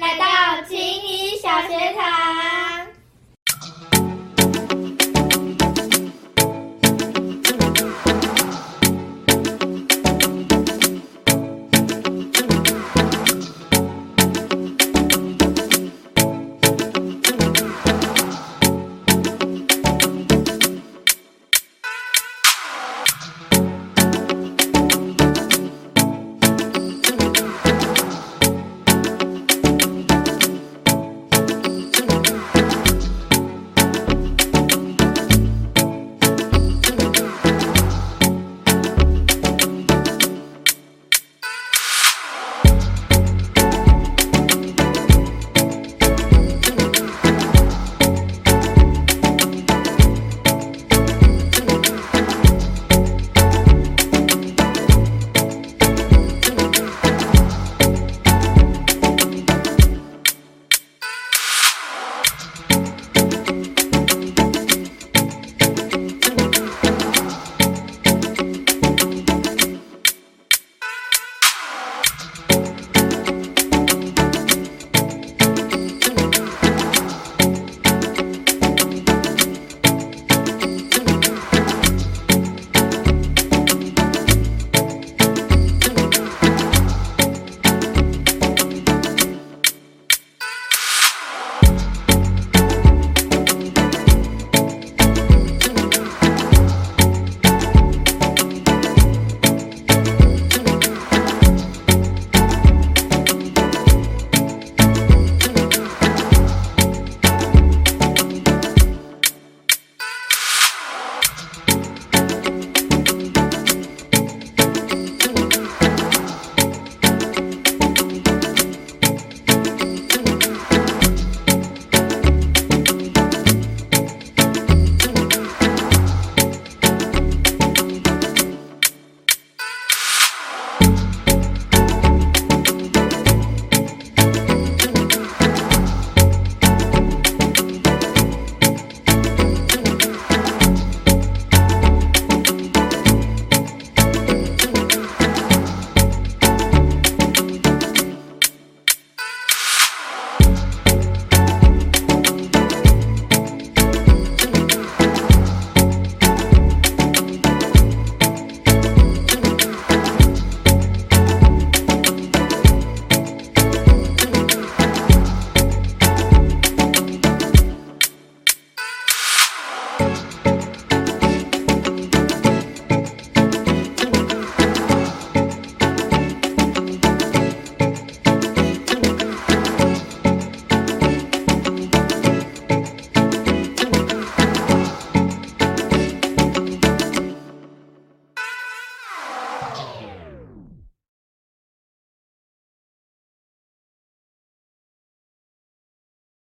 来到青衣小学堂。